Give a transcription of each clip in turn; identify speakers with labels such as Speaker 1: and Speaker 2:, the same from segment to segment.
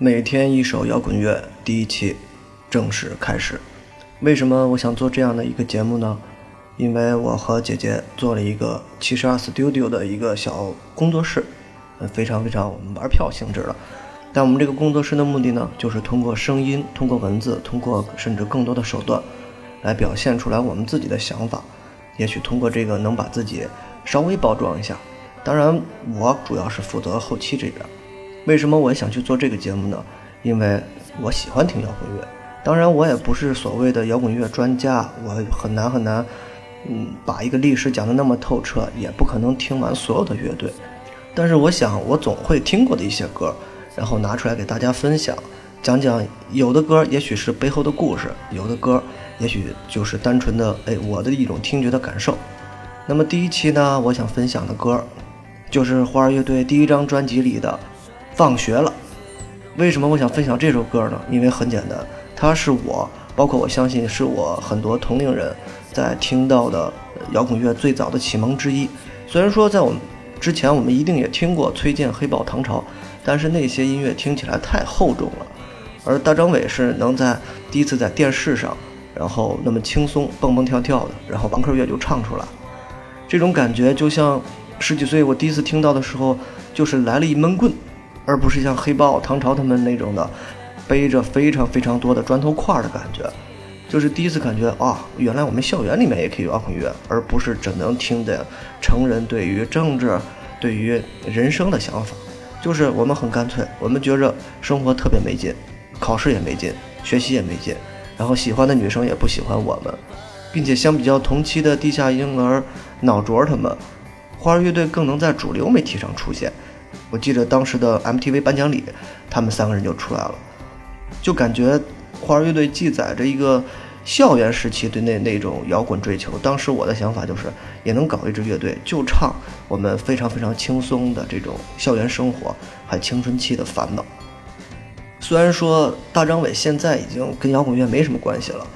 Speaker 1: 每天一首摇滚乐，第一期正式开始。为什么我想做这样的一个节目呢？因为我和姐姐做了一个七十二 Studio 的一个小工作室，非常非常我们玩票性质的。但我们这个工作室的目的呢，就是通过声音、通过文字、通过甚至更多的手段，来表现出来我们自己的想法。也许通过这个能把自己稍微包装一下。当然，我主要是负责后期这边。为什么我想去做这个节目呢？因为我喜欢听摇滚乐。当然，我也不是所谓的摇滚乐专家，我很难很难，嗯，把一个历史讲得那么透彻，也不可能听完所有的乐队。但是，我想我总会听过的一些歌，然后拿出来给大家分享，讲讲有的歌也许是背后的故事，有的歌也许就是单纯的哎我的一种听觉的感受。那么第一期呢，我想分享的歌，就是花儿乐队第一张专辑里的。放学了，为什么我想分享这首歌呢？因为很简单，它是我，包括我相信是我很多同龄人在听到的摇滚乐最早的启蒙之一。虽然说在我们之前，我们一定也听过崔健、黑豹、唐朝，但是那些音乐听起来太厚重了。而大张伟是能在第一次在电视上，然后那么轻松蹦蹦跳跳的，然后朋克乐就唱出来，这种感觉就像十几岁我第一次听到的时候，就是来了一闷棍。而不是像黑豹、唐朝他们那种的，背着非常非常多的砖头块的感觉，就是第一次感觉啊，原来我们校园里面也可以有摇滚乐，而不是只能听的成人对于政治、对于人生的想法。就是我们很干脆，我们觉着生活特别没劲，考试也没劲，学习也没劲，然后喜欢的女生也不喜欢我们，并且相比较同期的地下婴儿、脑浊他们，花儿乐队更能在主流媒体上出现。我记得当时的 MTV 颁奖礼，他们三个人就出来了，就感觉花儿乐队记载着一个校园时期对那那种摇滚追求。当时我的想法就是，也能搞一支乐队，就唱我们非常非常轻松的这种校园生活，还青春期的烦恼。虽然说大张伟现在已经跟摇滚乐没什么关系了，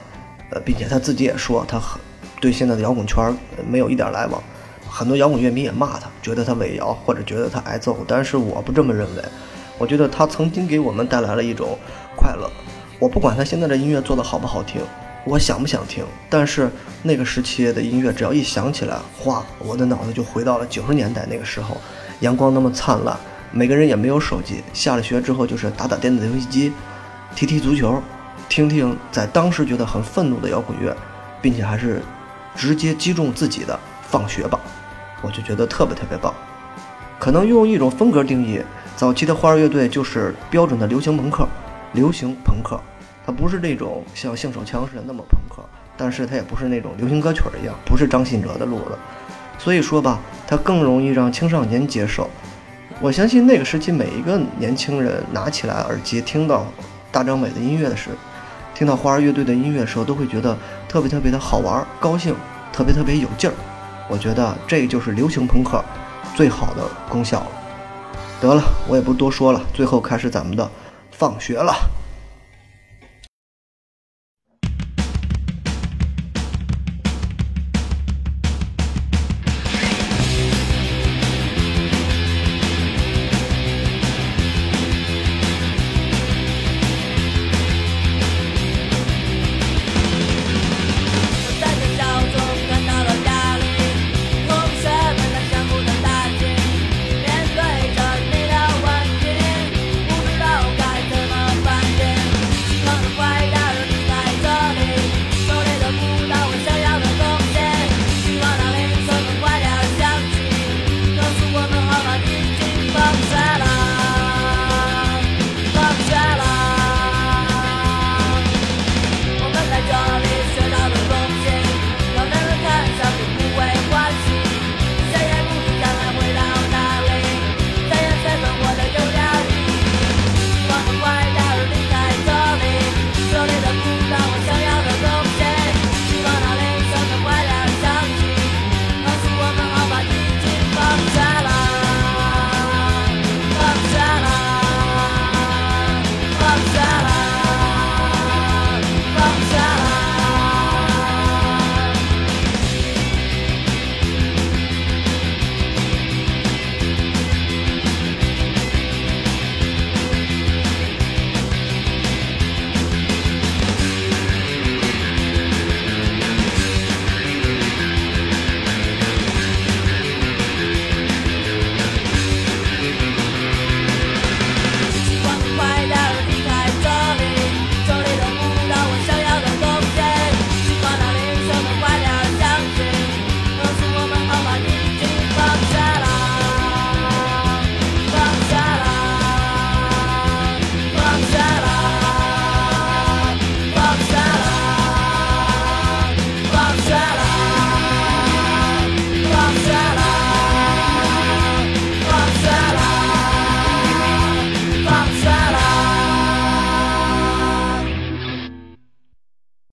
Speaker 1: 呃，并且他自己也说他很对现在的摇滚圈没有一点来往。很多摇滚乐迷也骂他，觉得他伪摇，或者觉得他挨揍。但是我不这么认为，我觉得他曾经给我们带来了一种快乐。我不管他现在的音乐做的好不好听，我想不想听，但是那个时期的音乐只要一响起来，哗，我的脑子就回到了九十年代那个时候，阳光那么灿烂，每个人也没有手机，下了学之后就是打打电子游戏机，踢踢足球，听听在当时觉得很愤怒的摇滚乐，并且还是直接击中自己的放学吧。我就觉得特别特别棒，可能用一种风格定义，早期的花儿乐队就是标准的流行朋克，流行朋克，它不是那种像性手枪似的那么朋克，但是它也不是那种流行歌曲一样，不是张信哲的路子，所以说吧，它更容易让青少年接受。我相信那个时期每一个年轻人拿起来耳机听到大张伟的音乐的时候，听到花儿乐队的音乐的时候，都会觉得特别特别的好玩、高兴，特别特别有劲儿。我觉得这就是流行朋克最好的功效了。得了，我也不多说了，最后开始咱们的放学了。